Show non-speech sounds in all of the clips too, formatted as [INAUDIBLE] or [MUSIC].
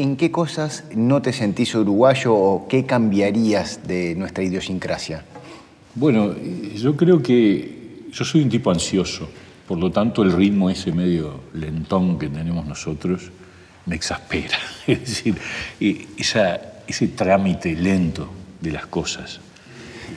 ¿En qué cosas no te sentís uruguayo o qué cambiarías de nuestra idiosincrasia? Bueno, yo creo que yo soy un tipo ansioso, por lo tanto el ritmo ese medio lentón que tenemos nosotros me exaspera. [LAUGHS] Es decir, esa, ese trámite lento de las cosas.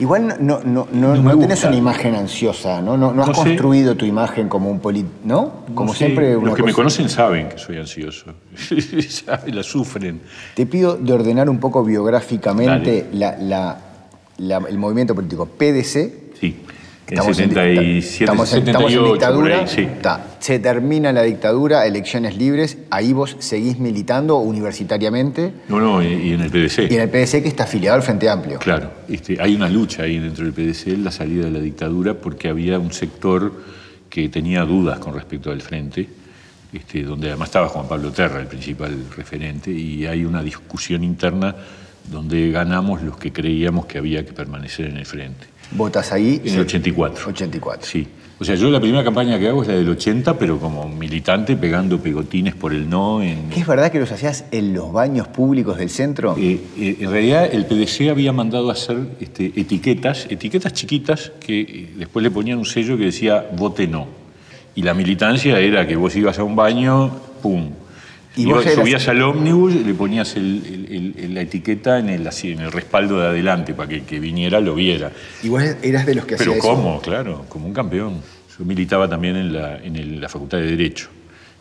Igual no, no, no, no, tenés una imagen ansiosa, ¿no? No, has construido tu imagen como un político, ¿no? Como siempre. Los que me conocen saben que soy ansioso, [LAUGHS] la sufren. Te pido de ordenar un poco biográficamente la, el movimiento político PDC. Sí. Estamos en, 77, estamos, 78, en dictadura. Se termina la dictadura, elecciones libres. Ahí vos seguís militando universitariamente. No, no, y en el PDC. Y en el PDC que está afiliado al Frente Amplio. Claro. Este, hay una lucha ahí dentro del PDC, la salida de la dictadura, porque había un sector que tenía dudas con respecto al Frente. Este, donde además estaba Juan Pablo Terra, el principal referente, y hay una discusión interna donde ganamos los que creíamos que había que permanecer en el frente. ¿Votas ahí? En el 84. 84. Sí. O sea, yo la primera campaña que hago es la del 80, pero como militante pegando pegotines por el no. En... ¿Es verdad que los hacías en los baños públicos del centro? Eh, eh, en realidad el PDC había mandado a hacer este, etiquetas, etiquetas chiquitas, que eh, después le ponían un sello que decía vote no. Y la militancia era que vos ibas a un baño, pum, y vos subías al ómnibus, le ponías la etiqueta en el, en el respaldo de adelante para que el que viniera lo viera. ¿Y vos eras de los que Pero ¿cómo? Claro, como un campeón. Yo militaba también en la, en la Facultad de Derecho,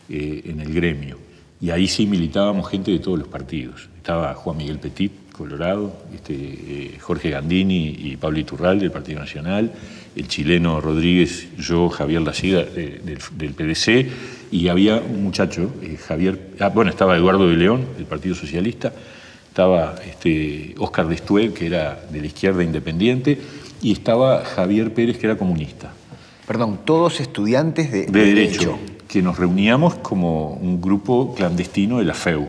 eh, en el gremio. Y ahí sí militábamos gente de todos los partidos. Estaba Juan Miguel Petit, Colorado, este, eh, Jorge Gandini y Pablo Iturral del Partido Nacional, el chileno Rodríguez, yo, Javier Lacida del, del PDC y había un muchacho, eh, Javier, ah, bueno, estaba Eduardo de León, del Partido Socialista, estaba este, Oscar Destuel, que era de la izquierda independiente, y estaba Javier Pérez, que era comunista. Perdón, todos estudiantes de, derecho, que nos reuníamos como un grupo clandestino de la FEU.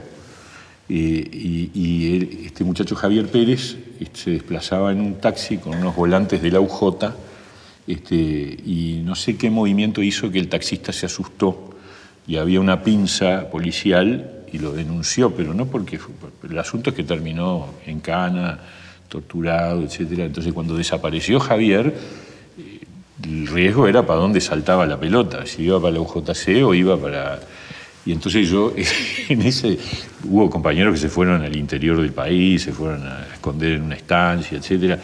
Y, este muchacho Javier Pérez este, se desplazaba en un taxi con unos volantes de la UJ este, y no sé qué movimiento hizo que el taxista se asustó y había una pinza policial y lo denunció, pero no porque el asunto es que terminó en cana, torturado, etc. Entonces cuando desapareció Javier, eh, el riesgo era para dónde saltaba la pelota, si iba para la UJC o iba para... Y entonces yo, [LAUGHS] en ese, hubo compañeros que se fueron al interior del país, se fueron a esconder en una estancia, etc.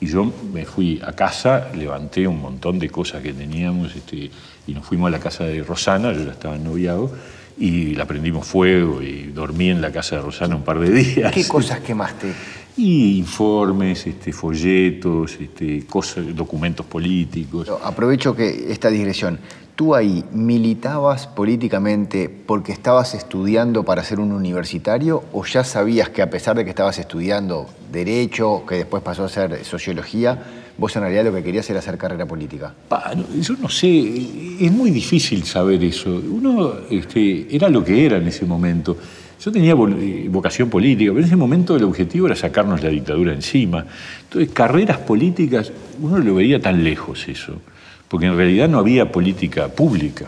Y yo me fui a casa, levanté un montón de cosas que teníamos, este, y nos fuimos a la casa de Rosana, yo ya estaba noviado, y la prendimos fuego y dormí en la casa de Rosana un par de días. ¿Qué cosas quemaste? [LAUGHS] Y informes, este, folletos, este, cosas, documentos políticos. Aprovecho que esta digresión. ¿Tú ahí militabas políticamente porque estabas estudiando para ser un universitario o ya sabías que a pesar de que estabas estudiando derecho, que después pasó a ser sociología, vos en realidad lo que querías era hacer carrera política? yo no sé, es muy difícil saber eso. Uno este, era lo que era en ese momento. Yo tenía eh, vocación política, pero en ese momento el objetivo era sacarnos la dictadura encima. Entonces, carreras políticas, uno lo veía tan lejos eso, porque en realidad no había política pública.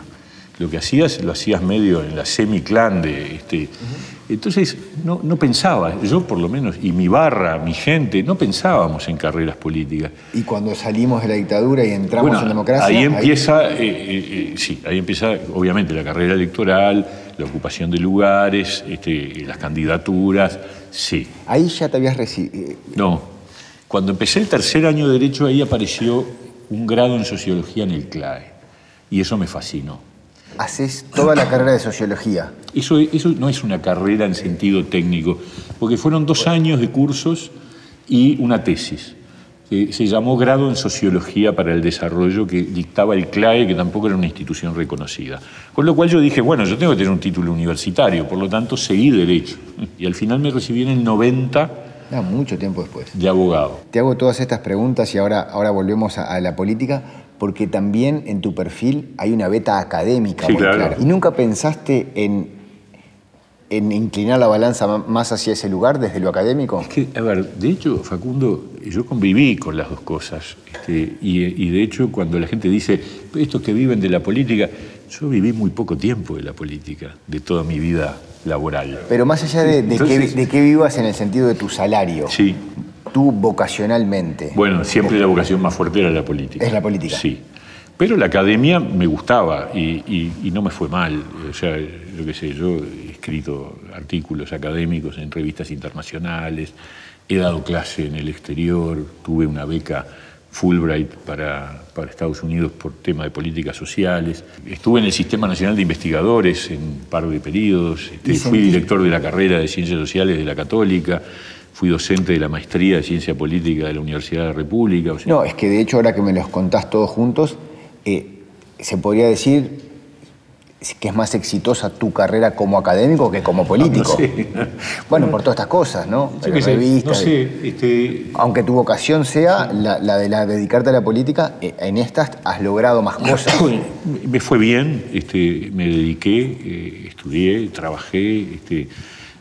Lo que hacías lo hacías medio en la semiclan de... Este, Entonces no, no, pensaba, yo por lo menos, y mi barra, mi gente, no pensábamos en carreras políticas. Y cuando salimos de la dictadura y entramos en democracia... Ahí empieza, eh, eh, eh, sí, ahí empieza obviamente la carrera electoral, la ocupación de lugares, este, las candidaturas, sí. Ahí ya te habías recibido... No, cuando empecé el tercer año de Derecho ahí apareció un grado en Sociología en el CLAE, y eso me fascinó haces toda la carrera de sociología. Eso, eso no es una carrera en sentido técnico, porque fueron dos años de cursos y una tesis. se llamó Grado en Sociología para el Desarrollo, que dictaba el CLAE, que tampoco era una institución reconocida. Con lo cual yo dije, bueno, yo tengo que tener un título universitario, por lo tanto seguí Derecho. [LAUGHS] Y al final me recibí en el 90 ah, mucho tiempo después. De abogado. Te hago todas estas preguntas y ahora, ahora volvemos a, la política, porque también en tu perfil hay una beta académica muy clara. ¿Y nunca pensaste en, en inclinar la balanza más hacia ese lugar desde lo académico? Es que, a ver, de hecho, Facundo, yo conviví con las dos cosas. Este, y, de hecho, cuando la gente dice, estos que viven de la política, Yo viví muy poco tiempo de la política, de toda mi vida laboral. Pero más allá de, de que, de que vivas en el sentido de tu salario, Sí. tú vocacionalmente. Bueno, siempre la vocación más fuerte era la política. Es la política. Sí. Pero la academia me gustaba y, y- y no me fue mal. O sea, yo qué sé, yo he escrito artículos académicos en revistas internacionales, he dado clase en el exterior, tuve una beca Fulbright para, para Estados Unidos por tema de políticas sociales. Estuve en el Sistema Nacional de Investigadores en un par de periodos. Este, ¿Y fui director de la carrera de Ciencias Sociales de la Católica. Fui docente de la maestría de Ciencia Política de la Universidad de la República. o sea, No, es que de hecho ahora que me los contás todos juntos, eh, se podría decir que es más exitosa tu carrera como académico que como político. No sé. Bueno, por todas estas cosas, ¿no? Qué sé, Revistas, no sé, este, Aunque tu vocación sea la, la de la dedicarte a la política, eh, en estas has logrado más cosas. me fue bien, este, me dediqué, eh, estudié, trabajé este,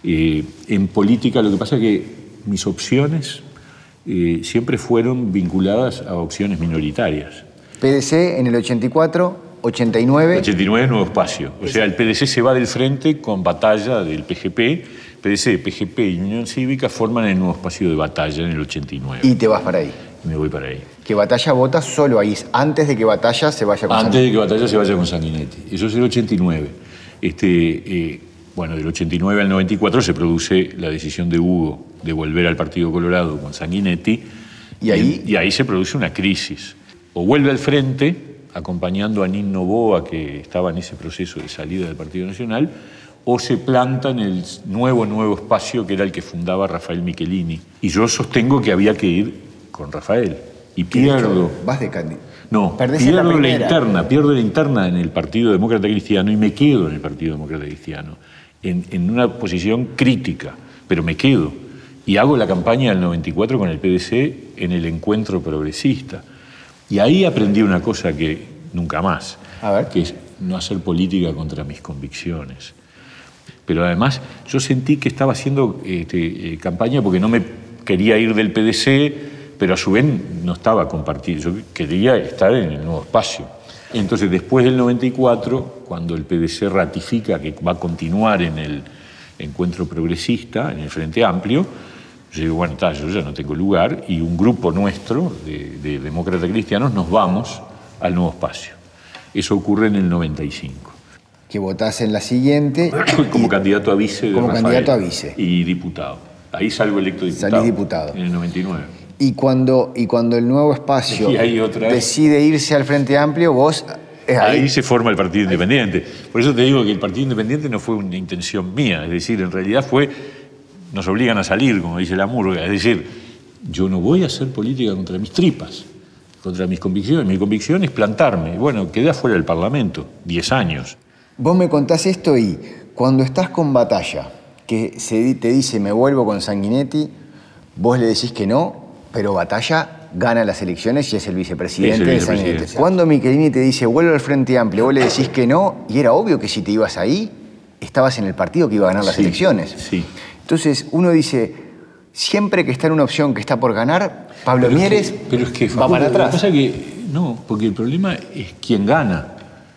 eh, en política. Lo que pasa es que mis opciones eh, siempre fueron vinculadas a opciones minoritarias. PDC en el 84, 89. 89 nuevo espacio. O sea, el PDC se va del frente con batalla del PGP. PDC, PGP y Unión Cívica forman el nuevo espacio de batalla en el 89. y te vas para ahí. Me voy para ahí. Que Batalla vota solo ahí, antes de que Batalla se vaya con Antes de que Batalla se vaya con Sanguinetti. Eso es el 89. Este, eh, bueno, del 89 al 94 se produce la decisión de Hugo de volver al Partido Colorado con Sanguinetti. ¿Y ahí? Y, ahí se produce una crisis. O vuelve al frente, acompañando a Nino Boa, que estaba en ese proceso de salida del Partido Nacional, o se planta en el nuevo, nuevo espacio que era el que fundaba Rafael Michelini. Y yo sostengo que había que ir con Rafael. Y pierdo. Vas de candidato. No, Perdés en la pierdo la, interna, pierdo la interna en el Partido Demócrata Cristiano y me quedo en el Partido Demócrata Cristiano, en, en una posición crítica, pero me quedo. Y hago la campaña del 94 con el PDC en el encuentro progresista. Y ahí aprendí una cosa que nunca más, A ver. que es no hacer política contra mis convicciones. Pero además yo sentí que estaba haciendo este, eh, campaña porque no me quería ir del PDC, pero a su vez no estaba compartido. Yo quería estar en el nuevo espacio. Entonces, después del 94, cuando el PDC ratifica que va a continuar en el encuentro progresista, en el Frente Amplio, yo digo, bueno, está, yo ya no tengo lugar, y un grupo nuestro de, de demócratas cristianos nos vamos al nuevo espacio. Eso ocurre en el 95 Que votás en la siguiente. [COUGHS] como candidato a vice de Como Rafael. candidato a vice. Y diputado. Ahí salgo electo diputado. Salís diputado. En el 99. Y cuando, y cuando el nuevo espacio [LAUGHS] otra decide irse al Frente Amplio, vos ahí. Ahí se forma el Partido Independiente. Por eso te digo que el Partido Independiente no fue una intención mía, es decir, en realidad fue, nos obligan a salir, como dice la murga, es decir, yo no voy a hacer política contra mis tripas, contra mis convicciones. Mi convicción es plantarme. Bueno, quedé afuera del Parlamento, 10 años. Vos me contás esto y cuando estás con batalla, que se te dice me vuelvo con Sanguinetti, vos le decís que no, pero batalla gana las elecciones y es el vicepresidente Es el de. Sanguinetti. Cuando Michelini te dice vuelvo al Frente Amplio, vos le decís que no, y era obvio que si te ibas ahí, estabas en el partido que iba a ganar las Sí, elecciones. sí. Entonces uno dice, siempre que está en una opción que está por ganar, Pablo Pero es Mieres que- pero es que, va para Lo que atrás. pasa que, no, porque el problema es quién gana.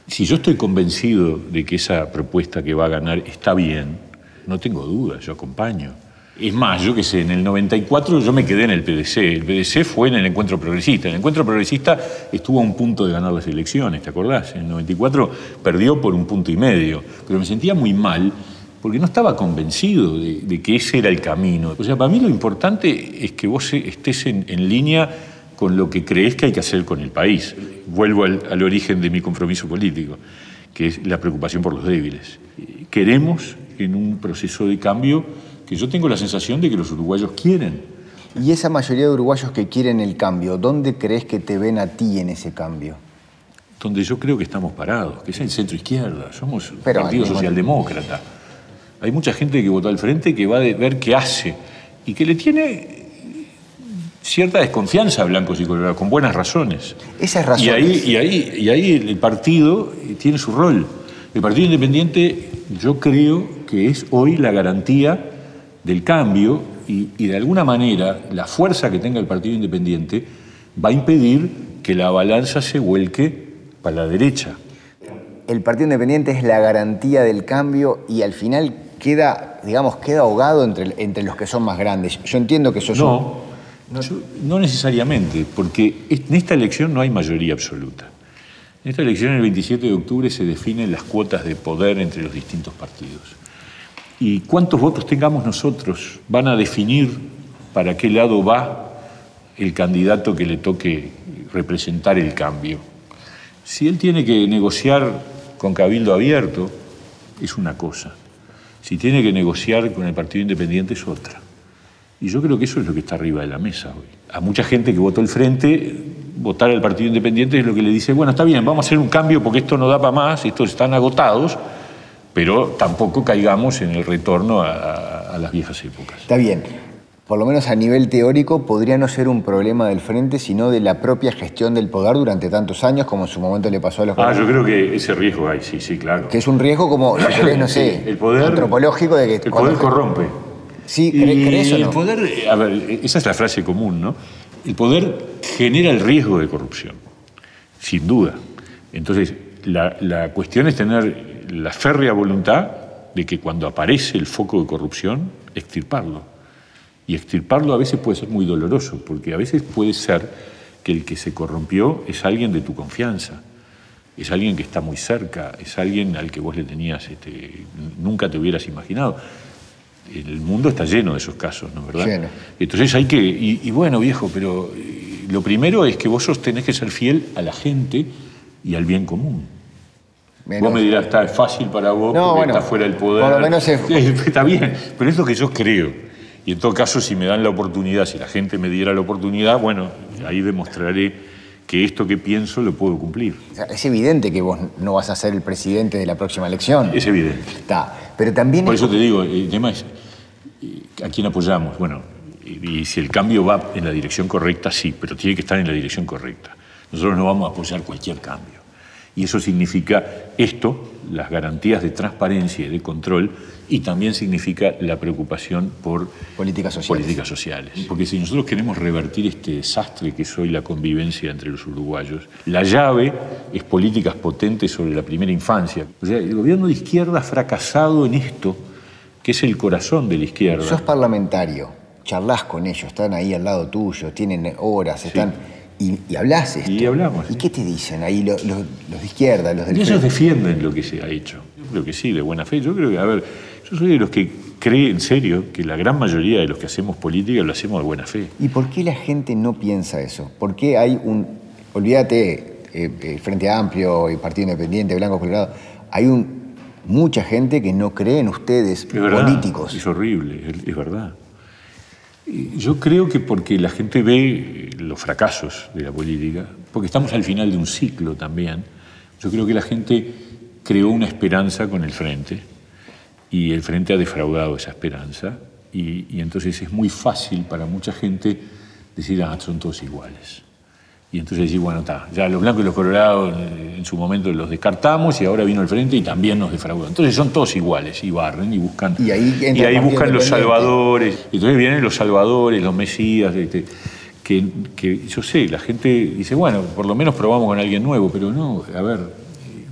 Si yo estoy convencido de que esa propuesta que va a ganar está bien, no tengo dudas, yo acompaño. Es más, yo qué sé, en el 94 yo me quedé en el PDC. El PDC fue en el encuentro progresista. El encuentro progresista estuvo a un punto de ganar las elecciones, ¿te acordás? En el 94 perdió por un punto y medio. Pero me sentía muy mal porque no estaba convencido de, de que ese era el camino. O sea, para mí lo importante es que vos estés en, en línea con lo que crees que hay que hacer con el país. Vuelvo al, al origen de mi compromiso político, que es la preocupación por los débiles. Queremos, en un proceso de cambio, que yo tengo la sensación de que los uruguayos quieren. Y esa mayoría de uruguayos que quieren el cambio, ¿dónde crees que te ven a ti en ese cambio? donde yo creo que estamos parados, que es el centro izquierda, somos Pero, partido socialdemócrata. Hay mucha gente que votó al frente que va a ver qué hace y que le tiene cierta desconfianza a blancos y colorados, con buenas razones. Esas razones. Y ahí, y ahí, y ahí el partido tiene su rol. El Partido Independiente yo creo que es hoy la garantía del cambio y, y de alguna manera la fuerza que tenga el Partido Independiente va a impedir que la balanza se vuelque para la derecha. el Partido Independiente es la garantía del cambio y al final queda, digamos, queda ahogado entre, entre los que son más grandes. Yo entiendo que eso es No, no, no necesariamente, porque en esta elección no hay mayoría absoluta. En esta elección, el 27 de octubre, se definen las cuotas de poder entre los distintos partidos. Y cuántos votos tengamos nosotros van a definir para qué lado va el candidato que le toque representar el cambio. Si él tiene que negociar con Cabildo Abierto, es una cosa. Si tiene que negociar con el Partido Independiente, es otra. Y yo creo que eso es lo que está arriba de la mesa hoy. A mucha gente que votó el frente, votar al Partido Independiente es lo que le dice, bueno, está bien, vamos a hacer un cambio porque esto no da para más, estos están agotados, pero tampoco caigamos en el retorno a, a las viejas épocas. Está bien por lo menos a nivel teórico, podría no ser un problema del frente, sino de la propia gestión del poder durante tantos años, como en su momento le pasó a los Ah, yo creo que ese riesgo hay, sí, sí, claro. Que es un riesgo como, si no sé, el poder, antropológico de que... El poder corrompe. Sí, ¿crees o no? El poder, a ver, esa es la frase común, ¿no? El poder genera el riesgo de corrupción, sin duda. Entonces, la, la cuestión es tener la férrea voluntad de que cuando aparece el foco de corrupción, extirparlo. Y extirparlo a veces puede ser muy doloroso, porque a veces puede ser que el que se corrompió es alguien de tu confianza, es alguien que está muy cerca, es alguien al que vos le tenías, este, nunca te hubieras imaginado. El mundo está lleno de esos casos, ¿no es verdad? Entonces hay que, y, bueno, viejo, pero eh, lo primero es que vos tenés que ser fiel a la gente y al bien común. Vos me dirás, está fácil para vos porque está fuera del poder. Por lo menos [LAUGHS] Está bien, pero es lo que yo creo. Y en todo caso, si me dan la oportunidad, si la gente me diera la oportunidad, bueno, ahí demostraré que esto que pienso lo puedo cumplir. es evidente que vos no vas a ser el presidente de la próxima elección. Es evidente. Está. Pero también. Por eso te digo, el tema es eh, a quién apoyamos. Bueno, y si el cambio va en la dirección correcta, sí, pero tiene que estar en la dirección correcta. Nosotros no vamos a apoyar cualquier cambio. Y eso significa esto, las garantías de transparencia y de control, y también significa la preocupación por políticas sociales. políticas sociales. Porque si nosotros queremos revertir este desastre que es hoy la convivencia entre los uruguayos, la llave es políticas potentes sobre la primera infancia. O sea, el gobierno de izquierda ha fracasado en esto, que es el corazón de la izquierda. Sos parlamentario, charlas con ellos, están ahí al lado tuyo, tienen horas, están... Y, y, hablas esto. Y hablamos. ¿Y qué te dicen ahí los, los, de izquierda, los del y Ellos defienden lo que se ha hecho. Yo creo que sí, de buena fe. Yo creo que, a ver, yo soy de los que cree en serio que la gran mayoría de los que hacemos política lo hacemos de buena fe. ¿Y por qué la gente no piensa eso? ¿Por qué hay un, olvídate, eh, eh, Frente Amplio y Partido Independiente, Blanco Colorado, hay un, mucha gente que no cree en ustedes políticos? Es horrible, es, es verdad. Yo creo que porque la gente ve los fracasos de la política, porque estamos al final de un ciclo también, yo creo que la gente creó una esperanza con el frente y el Frente ha defraudado esa esperanza y, entonces es muy fácil para mucha gente decir, ah, son todos iguales. Y entonces decir, bueno, está, ya los blancos y los colorados eh, en su momento los descartamos y ahora vino el frente y también nos defraudó. Entonces son todos iguales y barren y buscan. Y ahí, y ahí buscan los salvadores. Entonces vienen los salvadores, los mesías, este, que, que yo sé, la gente dice, bueno, por lo menos probamos con alguien nuevo, pero no, a ver,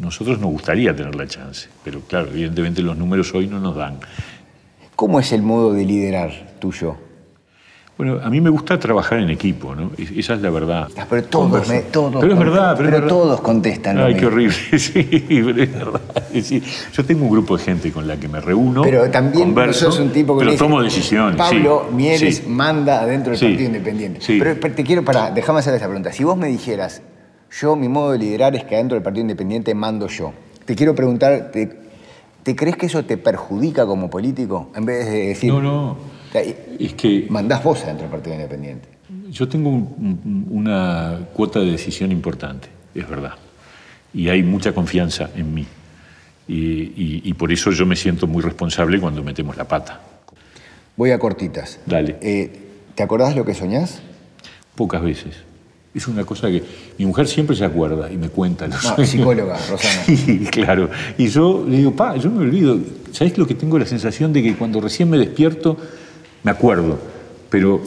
nosotros nos gustaría tener la chance, pero claro, evidentemente los números hoy no nos dan. ¿Cómo es el modo de liderar tuyo? Bueno, a mí me gusta trabajar en equipo, ¿no? Esa es la verdad. Ah, pero todos, todos, pero es verdad, pero, todos contestan. Ay, qué horrible, [LAUGHS] sí, pero es verdad. yo tengo un grupo de gente con la que me reúno, pero también converso, sos un tipo que pero tomo decisiones. Pablo Mieres manda adentro del Partido Independiente. Pero te quiero para, déjame hacer esta pregunta. Si vos me dijeras, yo, mi modo de liderar es que adentro del Partido Independiente mando yo. Te quiero preguntar, ¿te, crees que eso te perjudica como político? En vez de decir. No, no. Es que. Mandás vos adentro del Partido Independiente. Yo tengo una cuota de decisión importante, es verdad. Y hay mucha confianza en mí. Y, por eso yo me siento muy responsable cuando metemos la pata. Voy a cortitas. Dale. Eh, ¿Te acordás lo que soñás? Pocas veces. Es una cosa que mi mujer siempre se acuerda y me cuenta los no, psicóloga, Rosana. [LAUGHS] Sí, claro. Y yo le digo, pa, yo me olvido. ¿Sabes lo que tengo la sensación de que cuando recién me despierto me acuerdo, pero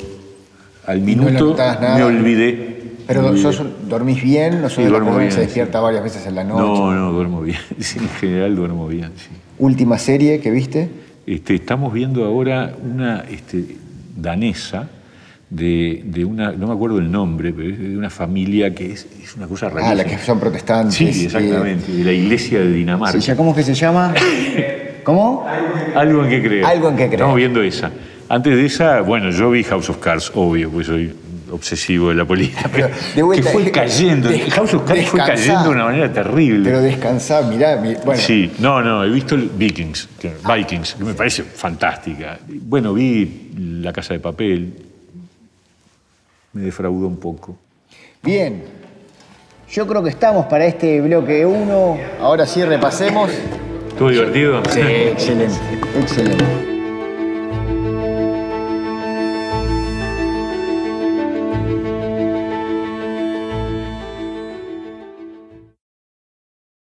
al minuto me olvidé. Pero sos- dormís bien, no sos Sí, duermo que se bien, despierta varias veces en la noche. No, no, duermo bien. [LAUGHS] En general duermo bien, sí. Última serie que viste. Este, estamos viendo ahora una este, danesa de, de una, no me acuerdo el nombre, pero es de una familia que es, es una cosa rarísima. Ah, la que son protestantes. Sí, exactamente, de la iglesia de Dinamarca. Sí, ¿Cómo es que se llama? [LAUGHS] ¿Cómo? Algo en que creer. Algo en que creer. Estamos viendo esa. Antes de esa, bueno, yo vi House of Cards, obvio, porque soy obsesivo de la política. Pero, de vuelta, que fue cayendo. House of Cards fue cayendo de una manera terrible. Pero descansá, mirá. mi- bueno, Sí, no, no, he visto Vikings, que, Vikings, que me parece fantástica. Bueno, vi La Casa de Papel, me defraudó un poco. Bien. Yo creo que estamos para este bloque 1. Ahora sí repasemos. ¿Estuvo divertido? Sí, excelente, excelente.